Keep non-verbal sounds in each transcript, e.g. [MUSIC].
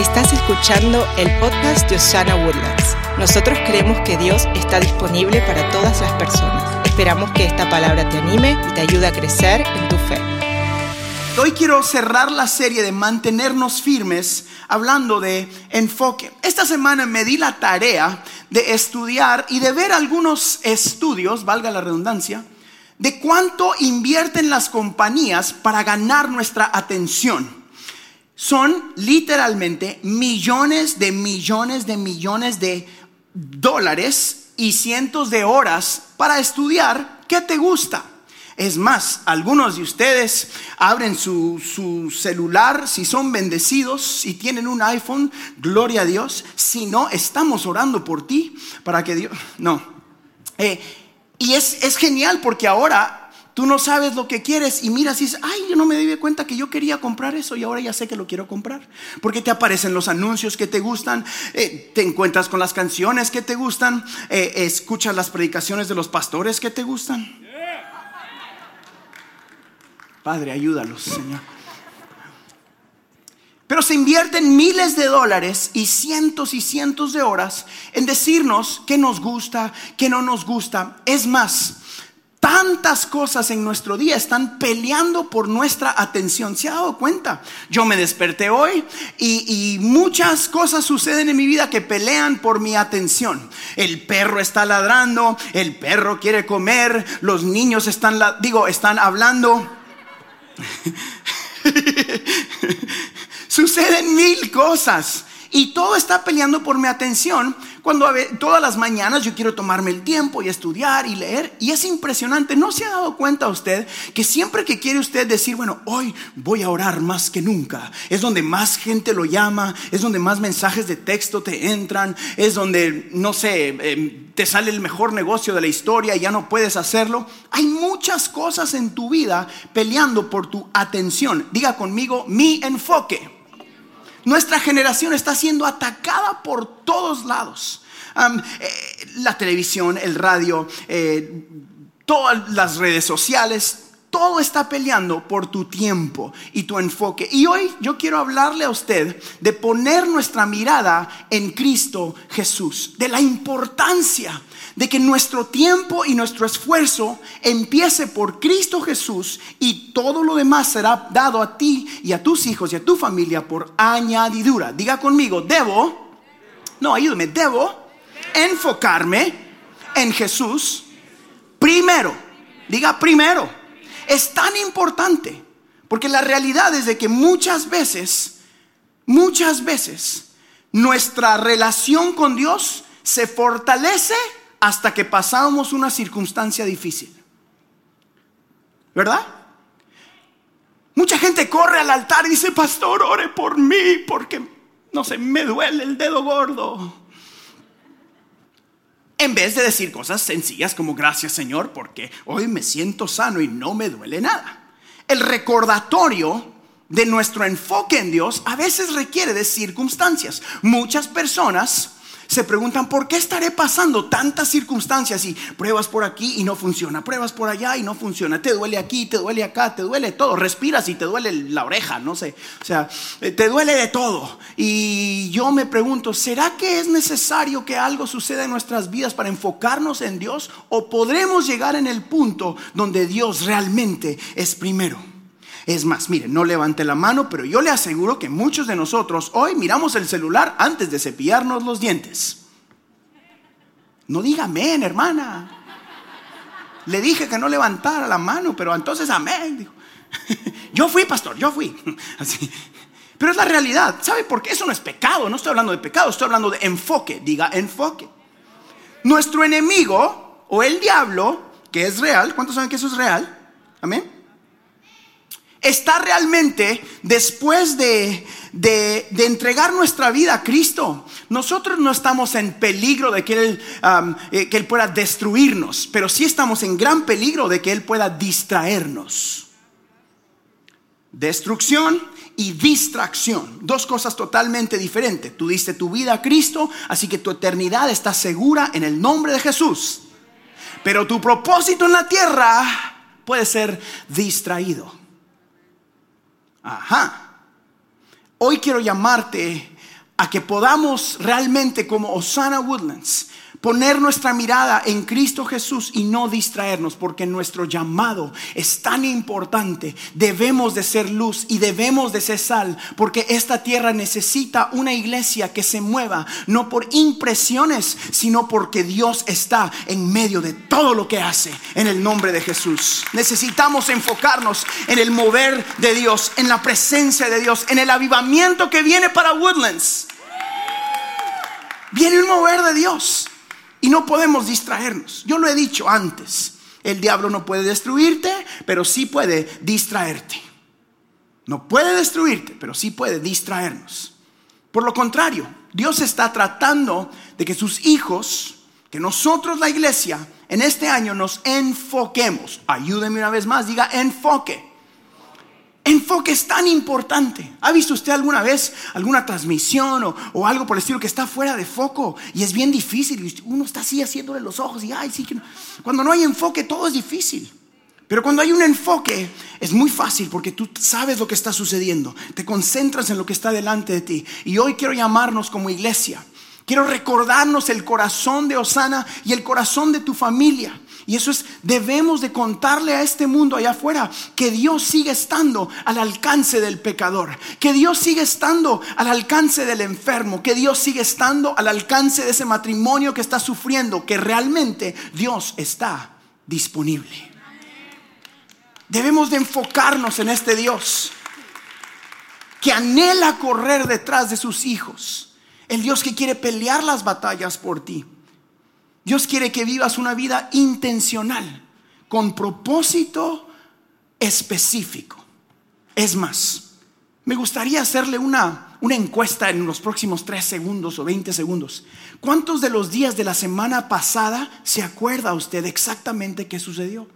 Estás escuchando el podcast de Osana Woodlands. Nosotros creemos que Dios está disponible para todas las personas. Esperamos que esta palabra te anime y te ayude a crecer en tu fe. Hoy quiero cerrar la serie de mantenernos firmes hablando de enfoque. Esta semana me di la tarea de estudiar y de ver algunos estudios, valga la redundancia, de cuánto invierten las compañías para ganar nuestra atención son literalmente millones de millones de millones de dólares y cientos de horas para estudiar qué te gusta. Es más, algunos de ustedes abren su, celular, si son bendecidos, si tienen un iPhone, gloria a Dios. Si no, estamos orando por ti para que Dios... No. Eh, y es, es genial porque ahora Tú no sabes lo que quieres y miras y dices, ay, yo no me di cuenta que yo quería comprar eso y ahora ya sé que lo quiero comprar. Porque te aparecen los anuncios que te gustan, eh, te encuentras con las canciones que te gustan, eh, escuchas las predicaciones de los pastores que te gustan. Padre, ayúdalos, Señor. Pero se invierten miles de dólares y cientos y cientos de horas en decirnos qué nos gusta, qué no nos gusta. Es más, Tantas cosas en nuestro día están peleando por nuestra atención. ¿Se ha dado cuenta? Yo me desperté hoy y, muchas cosas suceden en mi vida que pelean por mi atención. El perro está ladrando, el perro quiere comer, los niños están, digo, están hablando. [LAUGHS] Suceden mil cosas y todo está peleando por mi atención cuando todas las mañanas yo quiero tomarme el tiempo y estudiar y leer. Y es impresionante. ¿No se ha dado cuenta usted que siempre que quiere usted decir, bueno, hoy voy a orar más que nunca, es donde más gente lo llama, es donde más mensajes de texto te entran, es donde, no sé, em, te sale el mejor negocio de la historia y ya no puedes hacerlo? Hay muchas cosas en tu vida peleando por tu atención. Diga conmigo, mi enfoque. Nuestra generación está siendo atacada por todos lados. Eh, la televisión, el radio, eh, todas las redes sociales, todo está peleando por tu tiempo y tu enfoque. Y hoy yo quiero hablarle a usted de poner nuestra mirada en Cristo Jesús, de la importancia de que nuestro tiempo y nuestro esfuerzo empiece por Cristo Jesús y todo lo demás será dado a ti y a tus hijos y a tu familia por añadidura. Diga conmigo, debo, no, ayúdame, debo enfocarme en Jesús primero. Diga primero. Es tan importante porque la realidad es de que muchas veces, muchas veces, nuestra relación con Dios se fortalece hasta que pasamos una circunstancia difícil. ¿Verdad? Mucha gente corre al altar y dice, pastor, ore por mí porque, no sé, me duele el dedo gordo. En vez de decir cosas sencillas como gracias Señor porque hoy me siento sano y no me duele nada. El recordatorio de nuestro enfoque en Dios a veces requiere de circunstancias. Muchas personas se preguntan, ¿por qué estaré pasando tantas circunstancias y pruebas por aquí y no funciona, pruebas por allá y no funciona, te duele aquí, te duele acá, te duele todo, respiras y te duele la oreja, no sé, o sea, eh, te duele de todo. Y yo me pregunto, ¿será que es necesario que algo suceda en nuestras vidas para enfocarnos en Dios o podremos llegar en el punto donde Dios realmente es primero? Es más, miren, no levante la mano, pero yo le aseguro que muchos de nosotros hoy miramos el celular antes de cepillarnos los dientes. No diga amén, hermana. Le dije que no levantara la mano, pero entonces amén. [LAUGHS] Yo fui pastor, yo fui. [LAUGHS] Así. Pero es la realidad. ¿Sabe por qué? Eso no es pecado. No estoy hablando de pecado, estoy hablando de enfoque. Diga enfoque. Nuestro enemigo o el diablo, que es real, ¿cuántos saben que eso es real? Amén está realmente después de, entregar nuestra vida a Cristo. Nosotros no estamos en peligro de que él, eh, que él pueda destruirnos, pero sí estamos en gran peligro de que Él pueda distraernos. Destrucción y distracción, dos cosas totalmente diferentes. Tú diste tu vida a Cristo, así que tu eternidad está segura en el nombre de Jesús. Pero tu propósito en la tierra puede ser distraído. Ajá. Hoy quiero llamarte a que podamos realmente como Osana Woodlands poner nuestra mirada en Cristo Jesús y no distraernos, porque nuestro llamado es tan importante. Debemos de ser luz y debemos de ser sal, porque esta tierra necesita una iglesia que se mueva, no por impresiones, sino porque Dios está en medio de todo lo que hace en el nombre de Jesús. Necesitamos enfocarnos en el mover de Dios, en la presencia de Dios, en el avivamiento que viene para Woodlands. Viene un mover de Dios. Y no podemos distraernos. Yo lo he dicho antes. El diablo no puede destruirte, pero sí puede distraerte. No puede destruirte, pero sí puede distraernos. Por lo contrario, Dios está tratando de que sus hijos, que nosotros la iglesia, en este año nos enfoquemos. Ayúdeme una vez más, diga enfoque. Enfoque es tan importante. ¿Ha visto usted alguna vez alguna transmisión o, algo por el estilo que está fuera de foco y es bien difícil? Uno está así haciéndole los ojos y ay, sí Cuando no hay enfoque todo es difícil. Pero cuando hay un enfoque es muy fácil porque tú sabes lo que está sucediendo, te concentras en lo que está delante de ti. Y hoy quiero llamarnos como iglesia. Quiero recordarnos el corazón de Osana y el corazón de tu familia. Y eso es, debemos de contarle a este mundo allá afuera que Dios sigue estando al alcance del pecador, que Dios sigue estando al alcance del enfermo, que Dios sigue estando al alcance de ese matrimonio que está sufriendo, que realmente Dios está disponible. Debemos de enfocarnos en este Dios que anhela correr detrás de sus hijos, el Dios que quiere pelear las batallas por ti. Dios quiere que vivas una vida intencional, con propósito específico. Es más, me gustaría hacerle una, una encuesta en los próximos tres segundos o 20 segundos. ¿Cuántos de los días de la semana pasada se acuerda usted exactamente qué sucedió?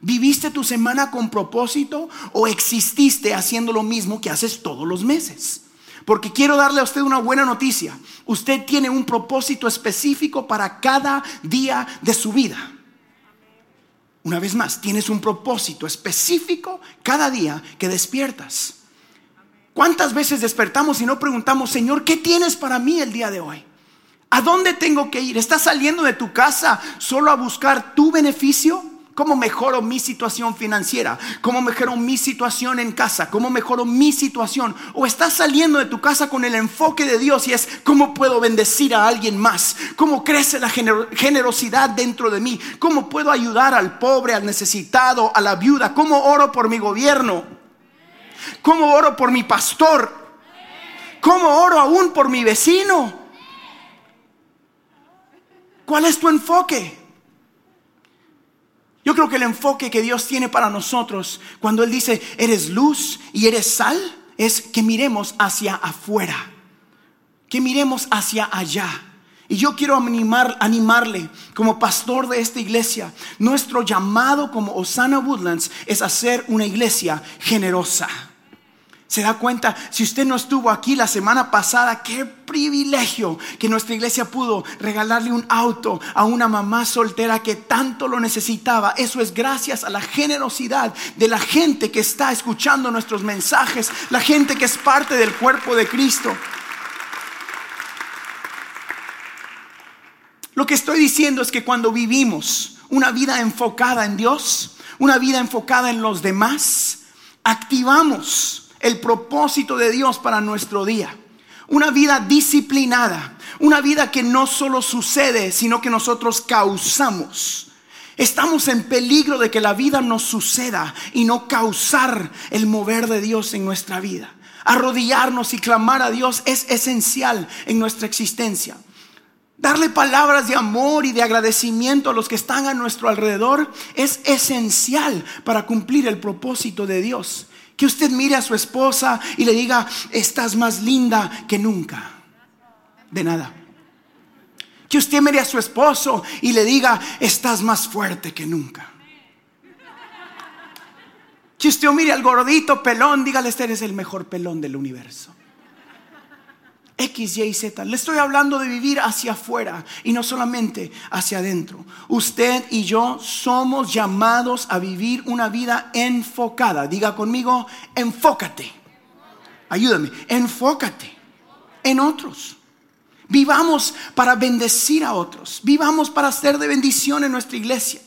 ¿Viviste tu semana con propósito o exististe haciendo lo mismo que haces todos los meses? Porque quiero darle a usted una buena noticia. Usted tiene un propósito específico para cada día de su vida. Una vez más, tienes un propósito específico cada día que despiertas. ¿Cuántas veces despertamos y no preguntamos, Señor, ¿qué tienes para mí el día de hoy? ¿A dónde tengo que ir? ¿Estás saliendo de tu casa solo a buscar tu beneficio? ¿Cómo mejoro mi situación financiera? ¿Cómo mejoro mi situación en casa? ¿Cómo mejoro mi situación? O estás saliendo de tu casa con el enfoque de Dios y es cómo puedo bendecir a alguien más? ¿Cómo crece la generosidad dentro de mí? ¿Cómo puedo ayudar al pobre, al necesitado, a la viuda? ¿Cómo oro por mi gobierno? ¿Cómo oro por mi pastor? ¿Cómo oro aún por mi vecino? ¿Cuál es tu enfoque? Yo creo que el enfoque que Dios tiene para nosotros cuando Él dice, eres luz y eres sal, es que miremos hacia afuera, que miremos hacia allá. Y yo quiero animar, animarle como pastor de esta iglesia. Nuestro llamado como Osana Woodlands es hacer una iglesia generosa. Se da cuenta, si usted no estuvo aquí la semana pasada, qué privilegio que nuestra iglesia pudo regalarle un auto a una mamá soltera que tanto lo necesitaba. Eso es gracias a la generosidad de la gente que está escuchando nuestros mensajes, la gente que es parte del cuerpo de Cristo. Lo que estoy diciendo es que cuando vivimos una vida enfocada en Dios, una vida enfocada en los demás, activamos el propósito de Dios para nuestro día. Una vida disciplinada, una vida que no solo sucede, sino que nosotros causamos. Estamos en peligro de que la vida nos suceda y no causar el mover de Dios en nuestra vida. Arrodillarnos y clamar a Dios es esencial en nuestra existencia. Darle palabras de amor y de agradecimiento a los que están a nuestro alrededor es esencial para cumplir el propósito de Dios. Que usted mire a su esposa y le diga, estás más linda que nunca. De nada. Que usted mire a su esposo y le diga, estás más fuerte que nunca. Que usted mire al gordito pelón, dígale, este eres el mejor pelón del universo. X, Y, Z. Le estoy hablando de vivir hacia afuera y no solamente hacia adentro. Usted y yo somos llamados a vivir una vida enfocada. Diga conmigo, enfócate. Ayúdame, enfócate. en otros. Vivamos para bendecir a otros. Vivamos para ser de bendición en nuestra iglesia.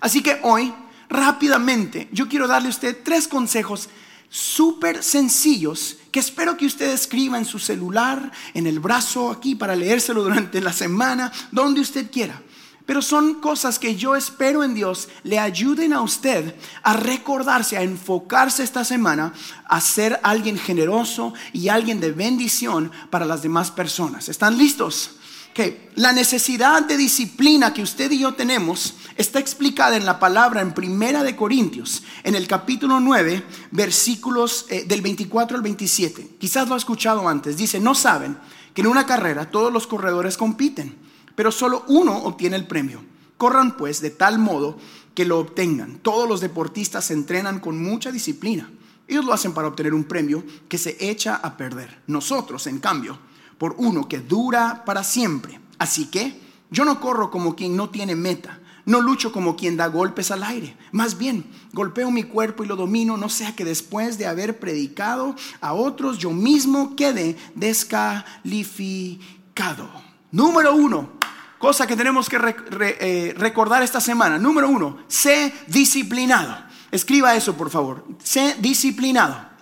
Así que hoy, rápidamente, yo quiero darle a usted tres consejos súper sencillos que espero que usted escriba en su celular, en el brazo aquí para leérselo durante la semana, donde usted quiera. Pero son cosas que yo espero en Dios le ayuden a usted a recordarse, a enfocarse esta semana, a ser alguien generoso y alguien de bendición para las demás personas. ¿Están listos? Que la necesidad de disciplina que usted y yo tenemos está explicada en la palabra en Primera de Corintios, en el capítulo 9, versículos eh, del 24 al 27. Quizás lo ha escuchado antes. Dice, no saben que en una carrera todos los corredores compiten pero solo uno obtiene el premio. Corran pues de tal modo que lo obtengan. Todos los deportistas se entrenan con mucha disciplina. Ellos lo hacen para obtener un premio que se echa a perder. Nosotros, en cambio, por uno que dura para siempre. Así que yo no corro como quien no tiene meta. No lucho como quien da golpes al aire. Más bien, golpeo mi cuerpo y lo domino, no sea que después de haber predicado a otros, yo mismo quede descalificado. Número uno, cosa que tenemos que eh, recordar esta semana. Número uno, sé disciplinado. Escriba eso, por favor. Sé disciplinado.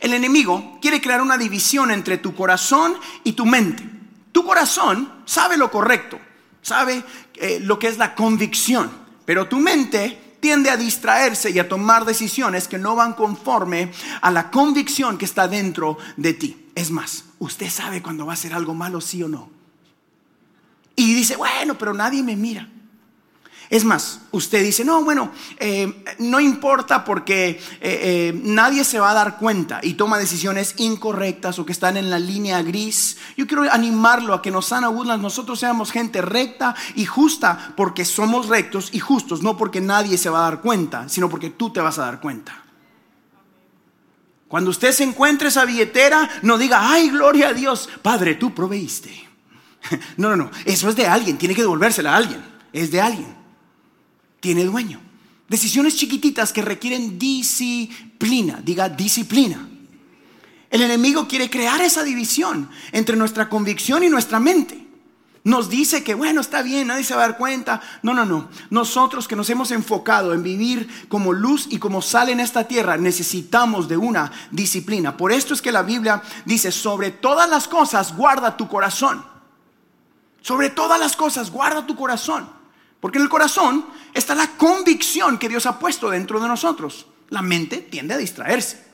El enemigo quiere crear una división entre tu corazón y tu mente. Tu corazón sabe lo correcto, sabe eh, lo que es la convicción, pero tu mente tiende a distraerse y a tomar decisiones que no van conforme a la convicción que está dentro de ti. Es más, usted sabe cuando va a hacer algo malo, sí o no. Y dice, bueno, pero nadie me mira. Es más, usted dice, no, bueno, eh, no importa porque eh, eh, nadie se va a dar cuenta y toma decisiones incorrectas o que están en la línea gris. Yo quiero animarlo a que nos sana Woodlands nosotros seamos gente recta y justa porque somos rectos y justos, no porque nadie se va a dar cuenta, sino porque tú te vas a dar cuenta. Cuando usted se encuentre esa billetera, no diga, ay, gloria a Dios, Padre, tú proveíste. [LAUGHS] No, no, no. Eso es de alguien. Tiene que devolvérsela a alguien. Es de alguien. Tiene dueño. Decisiones chiquititas que requieren disciplina. Diga disciplina. El enemigo quiere crear esa división entre nuestra convicción y nuestra mente. Nos dice que, bueno, está bien, nadie se va a dar cuenta. No, no, no. Nosotros que nos hemos enfocado en vivir como luz y como sal en esta tierra, necesitamos de una disciplina. Por esto es que la Biblia dice, sobre todas las cosas, guarda tu corazón sobre todas las cosas, guarda tu corazón. Porque en el corazón está la convicción que Dios ha puesto dentro de nosotros. La mente tiende a distraerse.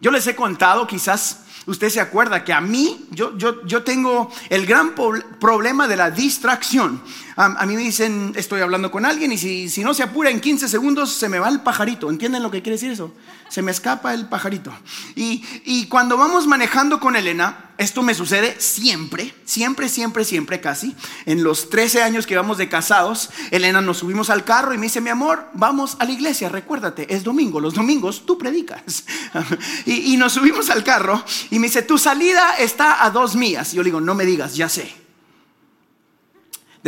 Yo les he contado, quizás usted se acuerda que a mí, yo, yo, yo tengo el gran problema de la distracción. A, mí me dicen, estoy hablando con alguien y si, si no se apura en 15 segundos se me va el pajarito. ¿Entienden lo que quiere decir eso? Se me escapa el pajarito. Y, y cuando vamos manejando con Elena, esto me sucede siempre, siempre, siempre, siempre casi. En los 13 años que vamos de casados, Elena nos subimos al carro y me dice, mi amor, vamos a la iglesia, recuérdate, es domingo, los domingos tú predicas. [LAUGHS] y, y nos subimos al carro y me dice, tu salida está a dos. Y yo le digo, no me digas, ya sé.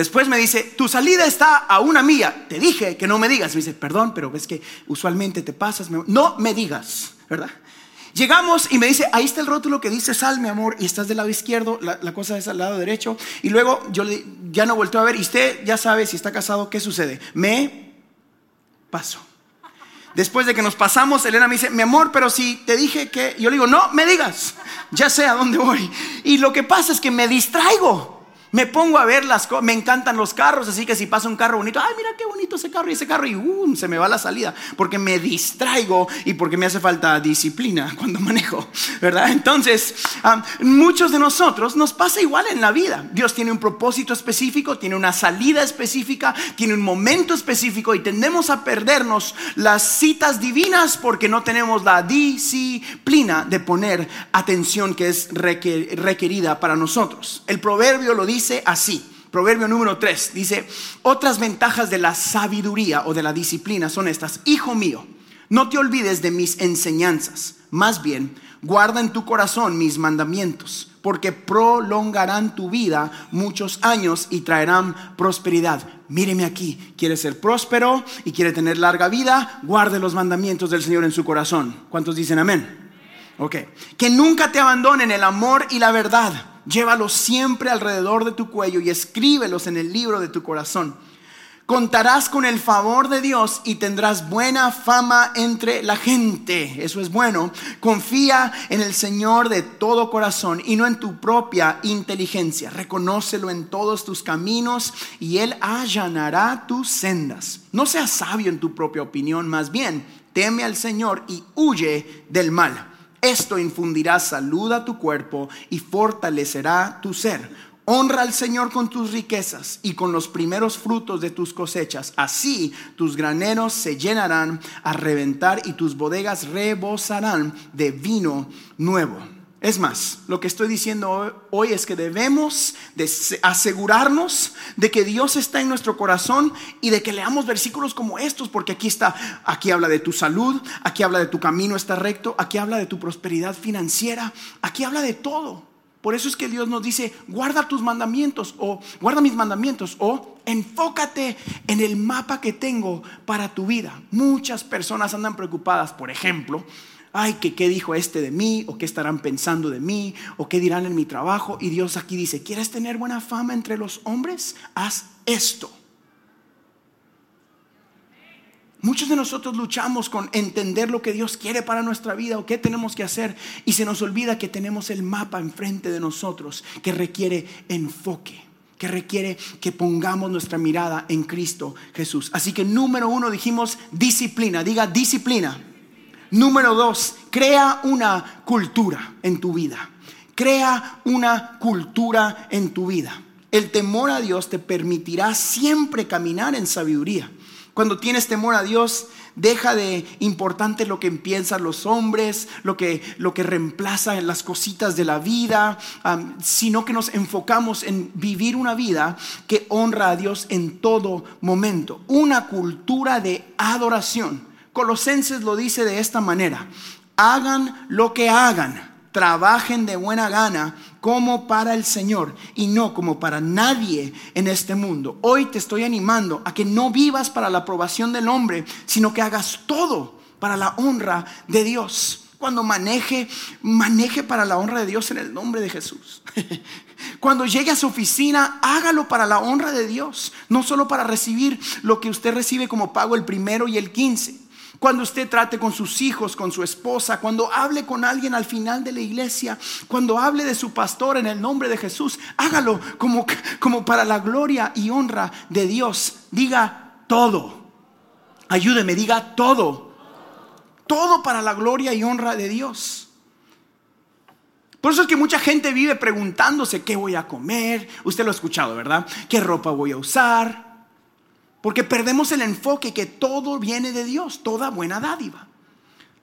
Después me dice, tu salida está a una mía. Te dije que no me digas. Me dice, perdón, pero ves que usualmente te pasas. No me digas, ¿verdad? Llegamos y me dice, ahí está el rótulo que dice sal, mi amor, y estás del lado izquierdo, la, cosa es al lado derecho. Y luego yo le, ya no vuelto a ver, y usted ya sabe si está casado, ¿qué sucede? Me paso. Después de que nos pasamos, Elena me dice, mi amor, pero si te dije que, yo le digo, no, me digas, ya sé a dónde voy. Y lo que pasa es que me distraigo. Me pongo a ver las cosas, me encantan los carros, así que si pasa un carro bonito, ay, mira qué bonito ese carro y ese carro, y uh, se me va la salida, porque me distraigo y porque me hace falta disciplina [LAUGHS] cuando manejo, ¿verdad? Entonces, muchos de nosotros nos pasa igual en la vida. Dios tiene un propósito específico, tiene una salida específica, tiene un momento específico y tendemos a perdernos las citas divinas porque no tenemos la disciplina de poner atención que es requerida para nosotros. El proverbio lo dice dice así. Proverbio número 3 dice, otras ventajas de la sabiduría o de la disciplina son estas. Hijo mío, no te olvides de mis enseñanzas. Más bien, guarda en tu corazón mis mandamientos, porque prolongarán tu vida muchos años y traerán prosperidad. Míreme aquí, quiere ser próspero y quiere tener larga vida, guarde los mandamientos del Señor en su corazón. ¿Cuántos dicen amén? Ok. Que nunca te abandonen el amor y la verdad. Llévalos siempre alrededor de tu cuello y escríbelos en el libro de tu corazón. Contarás con el favor de Dios y tendrás buena fama entre la gente. Eso es bueno. Confía en el Señor de todo corazón y no en tu propia inteligencia. Reconócelo en todos tus caminos y Él allanará tus sendas. No seas sabio en tu propia opinión, más bien teme al Señor y huye del mal. Esto infundirá salud a tu cuerpo y fortalecerá tu ser Honra al Señor con tus riquezas y con los primeros frutos de tus cosechas. Así tus graneros se llenarán a reventar y tus bodegas rebosarán de vino nuevo. Es más, lo que estoy diciendo hoy es que debemos de asegurarnos de que Dios está en nuestro corazón y de que leamos versículos como estos, porque aquí está, aquí habla de tu salud, aquí habla de tu camino está recto, aquí habla de tu prosperidad financiera, aquí habla de todo. Por eso es que Dios nos dice, guarda tus mandamientos o guarda mis mandamientos o enfócate en el mapa que tengo para tu vida. Muchas personas andan preocupadas, por ejemplo, ay, que qué dijo este de mí o qué estarán pensando de mí o qué dirán en mi trabajo. Y Dios aquí dice, ¿quieres tener buena fama entre los hombres? Haz esto. Muchos de nosotros luchamos con entender lo que Dios quiere para nuestra vida o qué tenemos que hacer y se nos olvida que tenemos el mapa enfrente de nosotros que requiere enfoque, que requiere que pongamos nuestra mirada en Cristo Jesús. Así que número uno dijimos disciplina, diga disciplina. Número dos, crea una cultura en tu vida. Crea una cultura en tu vida. El temor a Dios te permitirá siempre caminar en sabiduría. Cuando tienes temor a Dios, deja de importante lo que piensan los hombres, lo que, lo que reemplaza en las cositas de la vida, sino que nos enfocamos en vivir una vida que honra a Dios en todo momento. Una cultura de adoración. Colosenses lo dice de esta manera. Hagan lo que hagan trabajen de buena gana como para el Señor y no como para nadie en este mundo. Hoy te estoy animando a que no vivas para la aprobación del hombre, sino que hagas todo para la honra de Dios. Cuando maneje, maneje para la honra de Dios en el nombre de Jesús. [LAUGHS] Cuando llegue a su oficina, hágalo para la honra de Dios, no solo para recibir lo que usted recibe como pago el primero y el quince cuando usted trate con sus hijos, con su esposa, cuando hable con alguien al final de la iglesia, cuando hable de su pastor en el nombre de Jesús, hágalo como, como para la gloria y honra de Dios. Diga todo. Ayúdeme, diga todo. Todo para la gloria y honra de Dios. Por eso es que mucha gente vive preguntándose qué voy a comer. Usted lo ha escuchado, ¿verdad? ¿Qué ropa voy a usar? Porque perdemos el enfoque que todo viene de Dios, toda buena dádiva.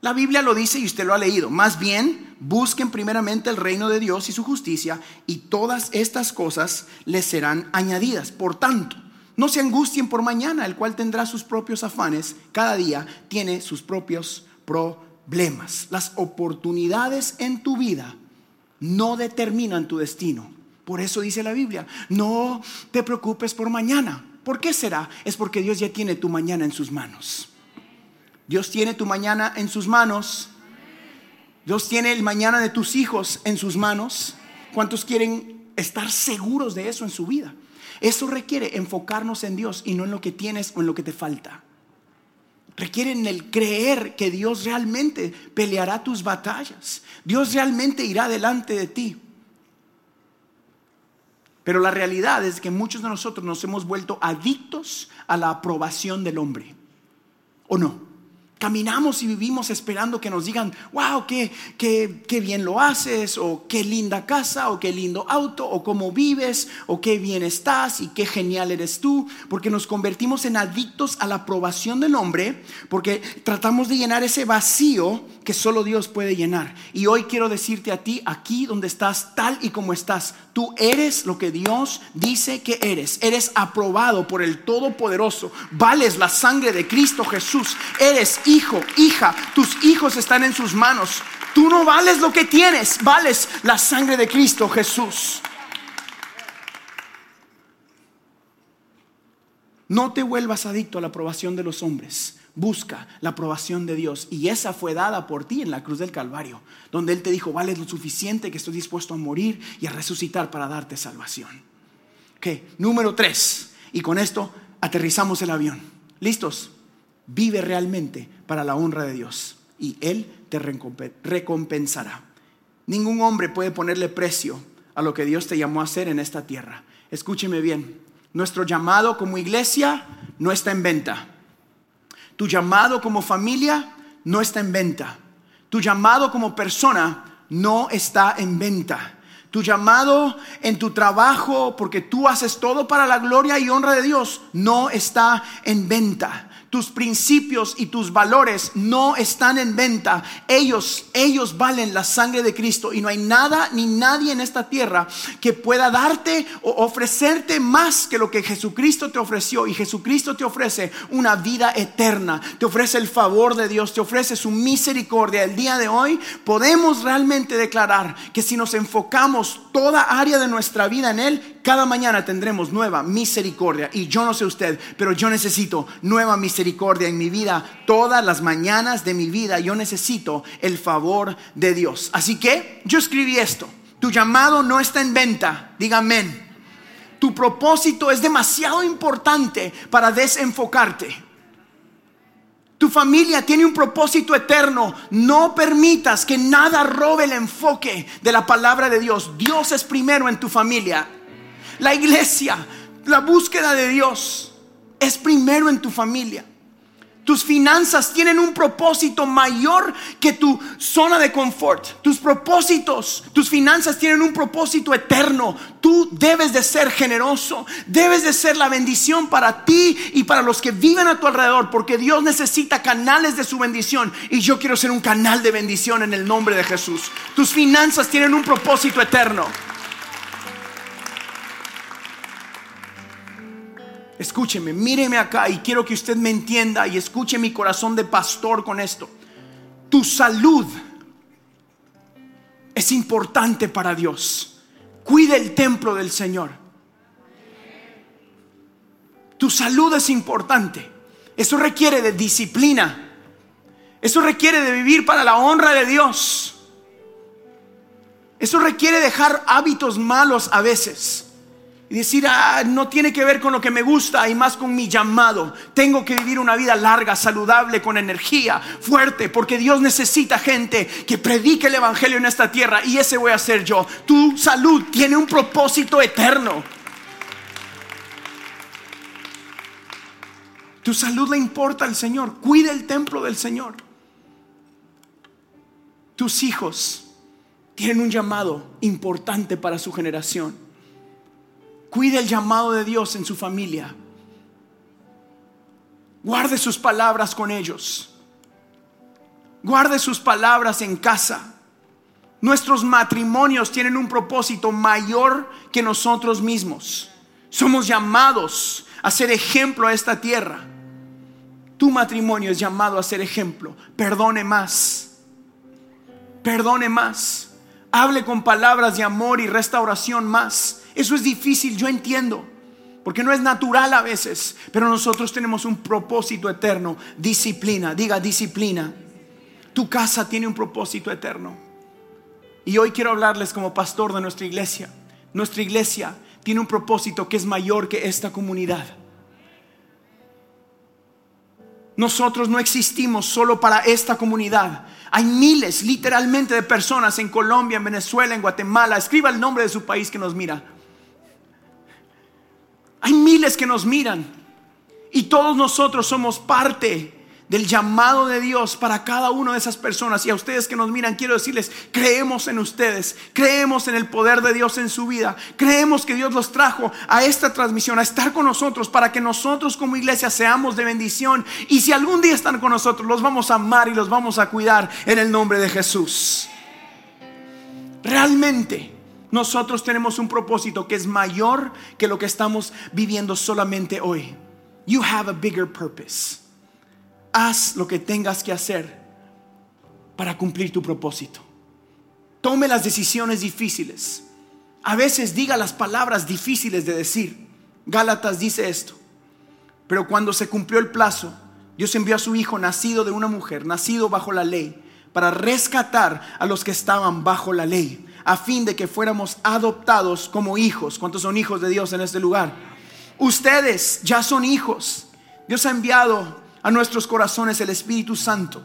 La Biblia lo dice y usted lo ha leído. Más bien, busquen primeramente el reino de Dios y su justicia y todas estas cosas les serán añadidas. Por tanto, no se angustien por mañana, el cual tendrá sus propios afanes. Cada día tiene sus propios problemas. Las oportunidades en tu vida no determinan tu destino. Por eso dice la Biblia, no te preocupes por mañana ¿Por qué será? Es porque Dios ya tiene tu mañana en sus manos. Dios tiene tu mañana en sus manos. Dios tiene el mañana de tus hijos en sus manos. ¿Cuántos quieren estar seguros de eso en su vida? Eso requiere enfocarnos en Dios y no en lo que tienes o en lo que te falta. Requiere en el creer que Dios realmente peleará tus batallas. Dios realmente irá delante de ti. Pero la realidad es que muchos de nosotros nos hemos vuelto adictos a la aprobación del hombre. ¿O no? Caminamos y vivimos esperando que nos digan, wow, qué, qué, qué, bien lo haces, o qué linda casa, o qué lindo auto, o cómo vives, o qué bien estás, y qué genial eres tú, porque nos convertimos en adictos a la aprobación del hombre, porque tratamos de llenar ese vacío que solo Dios puede llenar. Y hoy quiero decirte a ti, aquí donde estás, tal y como estás, tú eres lo que Dios dice que eres. Eres aprobado por el Todopoderoso, vales la sangre de Cristo Jesús, eres hijo, hija, tus hijos están en sus manos. Tú no vales lo que tienes, vales la sangre de Cristo Jesús. No te vuelvas adicto a la aprobación de los hombres. Busca la aprobación de Dios. Y esa fue dada por ti en la cruz del Calvario, donde Él te dijo, vale lo suficiente que estoy dispuesto a morir y a resucitar para darte salvación. Ok, número tres. Y con esto aterrizamos el avión. ¿Listos? Vive realmente para la honra de Dios y Él te recompensará. Ningún hombre puede ponerle precio a lo que Dios te llamó a hacer en esta tierra. Escúcheme bien, nuestro llamado como iglesia no está en venta. Tu llamado como familia no está en venta. Tu llamado como persona no está en venta. Tu llamado en tu trabajo, porque tú haces todo para la gloria y honra de Dios, no está en venta tus principios y tus valores no están en venta. Ellos, ellos valen la sangre de Cristo y no hay nada ni nadie en esta tierra que pueda darte o ofrecerte más que lo que Jesucristo te ofreció. Y Jesucristo te ofrece una vida eterna, te ofrece el favor de Dios, te ofrece su misericordia. El día de hoy podemos realmente declarar que si nos enfocamos toda área de nuestra vida en Él, cada mañana tendremos nueva misericordia. Y yo no sé usted, pero yo necesito nueva misericordia en mi vida. Todas las mañanas de mi vida yo necesito el favor de Dios. Así que yo escribí esto. Tu llamado no está en venta. Diga amén. Tu propósito es demasiado importante para desenfocarte. Tu familia tiene un propósito eterno. No permitas que nada robe el enfoque de la palabra de Dios. Dios es primero en tu familia. La iglesia, la búsqueda de Dios es primero en tu familia. Tus finanzas tienen un propósito mayor que tu zona de confort. Tus propósitos, tus finanzas tienen un propósito eterno. Tú debes de ser generoso. Debes de ser la bendición para ti y para los que viven a tu alrededor. Porque Dios necesita canales de su bendición. Y yo quiero ser un canal de bendición en el nombre de Jesús. Tus finanzas tienen un propósito eterno. Escúcheme, míreme acá y quiero que usted me entienda y escuche mi corazón de pastor con esto. Tu salud es importante para Dios. Cuide el templo del Señor. Tu salud es importante. Eso requiere de disciplina. Eso requiere de vivir para la honra de Dios. Eso requiere dejar hábitos malos a veces. Y decir, ah, no tiene que ver con lo que me gusta y más con mi llamado. Tengo que vivir una vida larga, saludable, con energía, fuerte, porque Dios necesita gente que predique el Evangelio en esta tierra y ese voy a ser yo. Tu salud tiene un propósito eterno. Tu salud le importa al Señor. Cuida el templo del Señor. Tus hijos tienen un llamado importante para su generación. Cuide el llamado de Dios en su familia. Guarde sus palabras con ellos. Guarde sus palabras en casa. Nuestros matrimonios tienen un propósito mayor que nosotros mismos. Somos llamados a ser ejemplo a esta tierra. Tu matrimonio es llamado a ser ejemplo. Perdone más. Perdone más. Hable con palabras de amor y restauración más. Eso es difícil, yo entiendo. Porque no es natural a veces, pero nosotros tenemos un propósito eterno, disciplina, diga disciplina. Tu casa tiene un propósito eterno. Y hoy quiero hablarles como pastor de nuestra iglesia. Nuestra iglesia tiene un propósito que es mayor que esta comunidad. Nosotros no existimos solo para esta comunidad. Hay miles, literalmente, de personas en Colombia, en Venezuela, en Guatemala. Escriba el nombre de su país que nos mira hay miles que nos miran y todos nosotros somos parte del llamado de Dios para cada una de esas personas. Y a ustedes que nos miran, quiero decirles, creemos en ustedes, creemos en el poder de Dios en su vida, creemos que Dios los trajo a esta transmisión, a estar con nosotros, para que nosotros como iglesia seamos de bendición. Y si algún día están con nosotros, los vamos a amar y los vamos a cuidar en el nombre de Jesús. Realmente nosotros tenemos un propósito que es mayor que lo que estamos viviendo solamente hoy. You have a bigger purpose. Haz lo que tengas que hacer para cumplir tu propósito. Tome las decisiones difíciles. A veces diga las palabras difíciles de decir. Gálatas dice esto. Pero cuando se cumplió el plazo, Dios envió a su Hijo nacido de una mujer, nacido bajo la ley, para rescatar a los que estaban bajo la ley, a fin de que fuéramos adoptados como hijos. ¿Cuántos son hijos de Dios en este lugar? Ustedes ya son hijos. Dios ha enviado a nuestros corazones el Espíritu Santo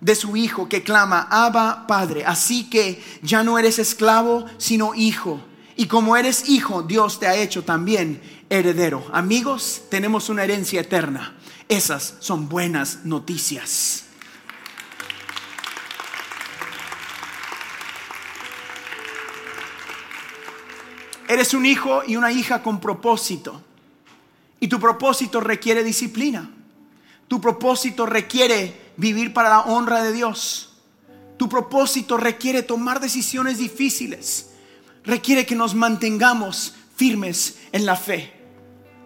de su Hijo que clama, Abba Padre. Así que ya no eres esclavo, sino hijo. Y como eres hijo, Dios te ha hecho también heredero. Amigos, tenemos una herencia eterna. Esas son buenas noticias. Eres un hijo y una hija con propósito. Y tu propósito requiere disciplina. Tu propósito requiere vivir para la honra de Dios. Tu propósito requiere tomar decisiones difíciles. Requiere que nos mantengamos firmes en la fe.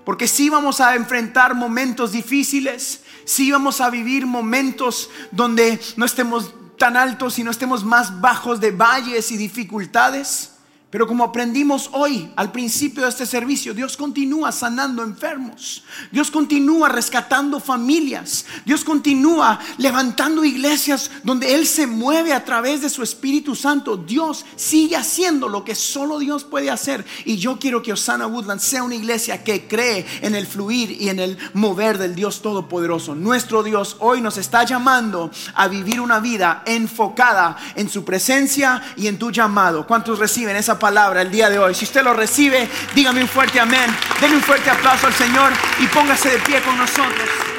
Porque si vamos a enfrentar momentos difíciles, si vamos a vivir momentos donde no estemos tan altos y no estemos más bajos de valles y dificultades. Pero como aprendimos hoy al principio de este servicio, Dios continúa sanando enfermos. Dios continúa rescatando familias. Dios continúa levantando iglesias donde Él se mueve a través de su Espíritu Santo. Dios sigue haciendo lo que solo Dios puede hacer. Y yo quiero que Osana Woodland sea una iglesia que cree en el fluir y en el mover del Dios Todopoderoso. Nuestro Dios hoy nos está llamando a vivir una vida enfocada en su presencia y en tu llamado. ¿Cuántos reciben esa palabra el día de hoy. Si usted lo recibe, dígame un fuerte amén. Denle un fuerte aplauso al Señor y póngase de pie con nosotros.